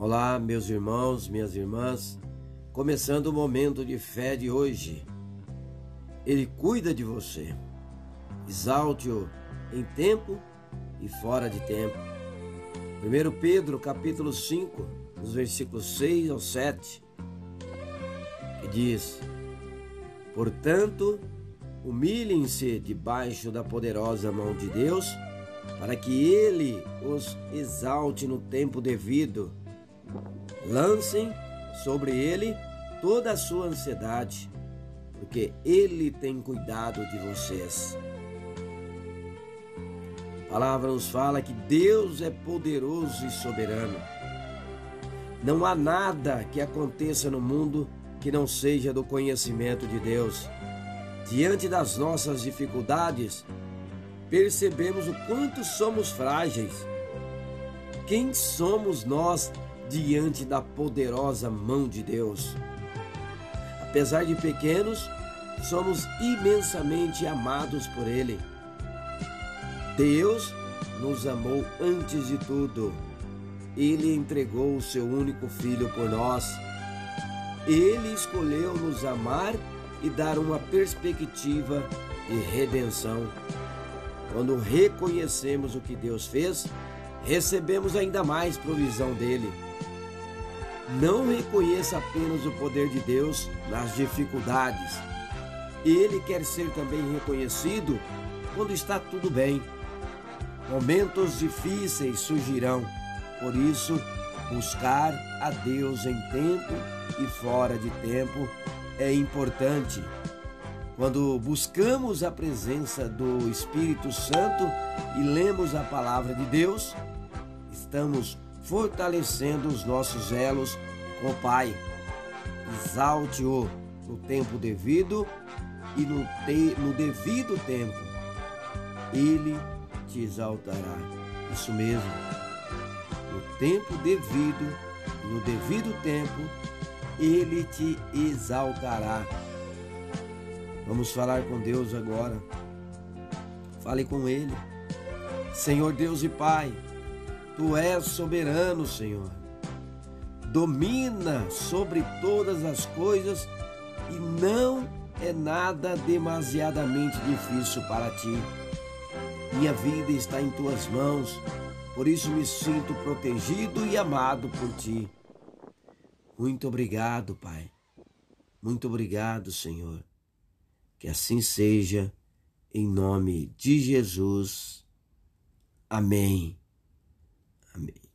Olá, meus irmãos, minhas irmãs, começando o momento de fé de hoje. Ele cuida de você. Exalte-o em tempo e fora de tempo. 1 Pedro, capítulo 5, nos versículos 6 ao 7, que diz: Portanto, humilhem-se debaixo da poderosa mão de Deus, para que ele os exalte no tempo devido Lancem sobre ele toda a sua ansiedade, porque ele tem cuidado de vocês. A palavra nos fala que Deus é poderoso e soberano. Não há nada que aconteça no mundo que não seja do conhecimento de Deus. Diante das nossas dificuldades, percebemos o quanto somos frágeis. Quem somos nós diante da poderosa mão de Deus. Apesar de pequenos, somos imensamente amados por Ele. Deus nos amou antes de tudo. Ele entregou o seu único filho por nós. Ele escolheu nos amar e dar uma perspectiva de redenção. Quando reconhecemos o que Deus fez, recebemos ainda mais provisão dele. Não reconheça apenas o poder de Deus nas dificuldades. Ele quer ser também reconhecido quando está tudo bem. Momentos difíceis surgirão, por isso, buscar a Deus em tempo e fora de tempo é importante. Quando buscamos a presença do Espírito Santo e lemos a palavra de Deus, estamos fortalecendo os nossos elos com o Pai. Exalte-o no tempo devido e no, te, no devido tempo. Ele te exaltará. Isso mesmo. No tempo devido, no devido tempo, ele te exaltará. Vamos falar com Deus agora. Fale com Ele. Senhor Deus e Pai, Tu és soberano, Senhor. Domina sobre todas as coisas e não é nada demasiadamente difícil para ti. Minha vida está em tuas mãos, por isso me sinto protegido e amado por ti. Muito obrigado, Pai. Muito obrigado, Senhor. Que assim seja, em nome de Jesus. Amém. Amém.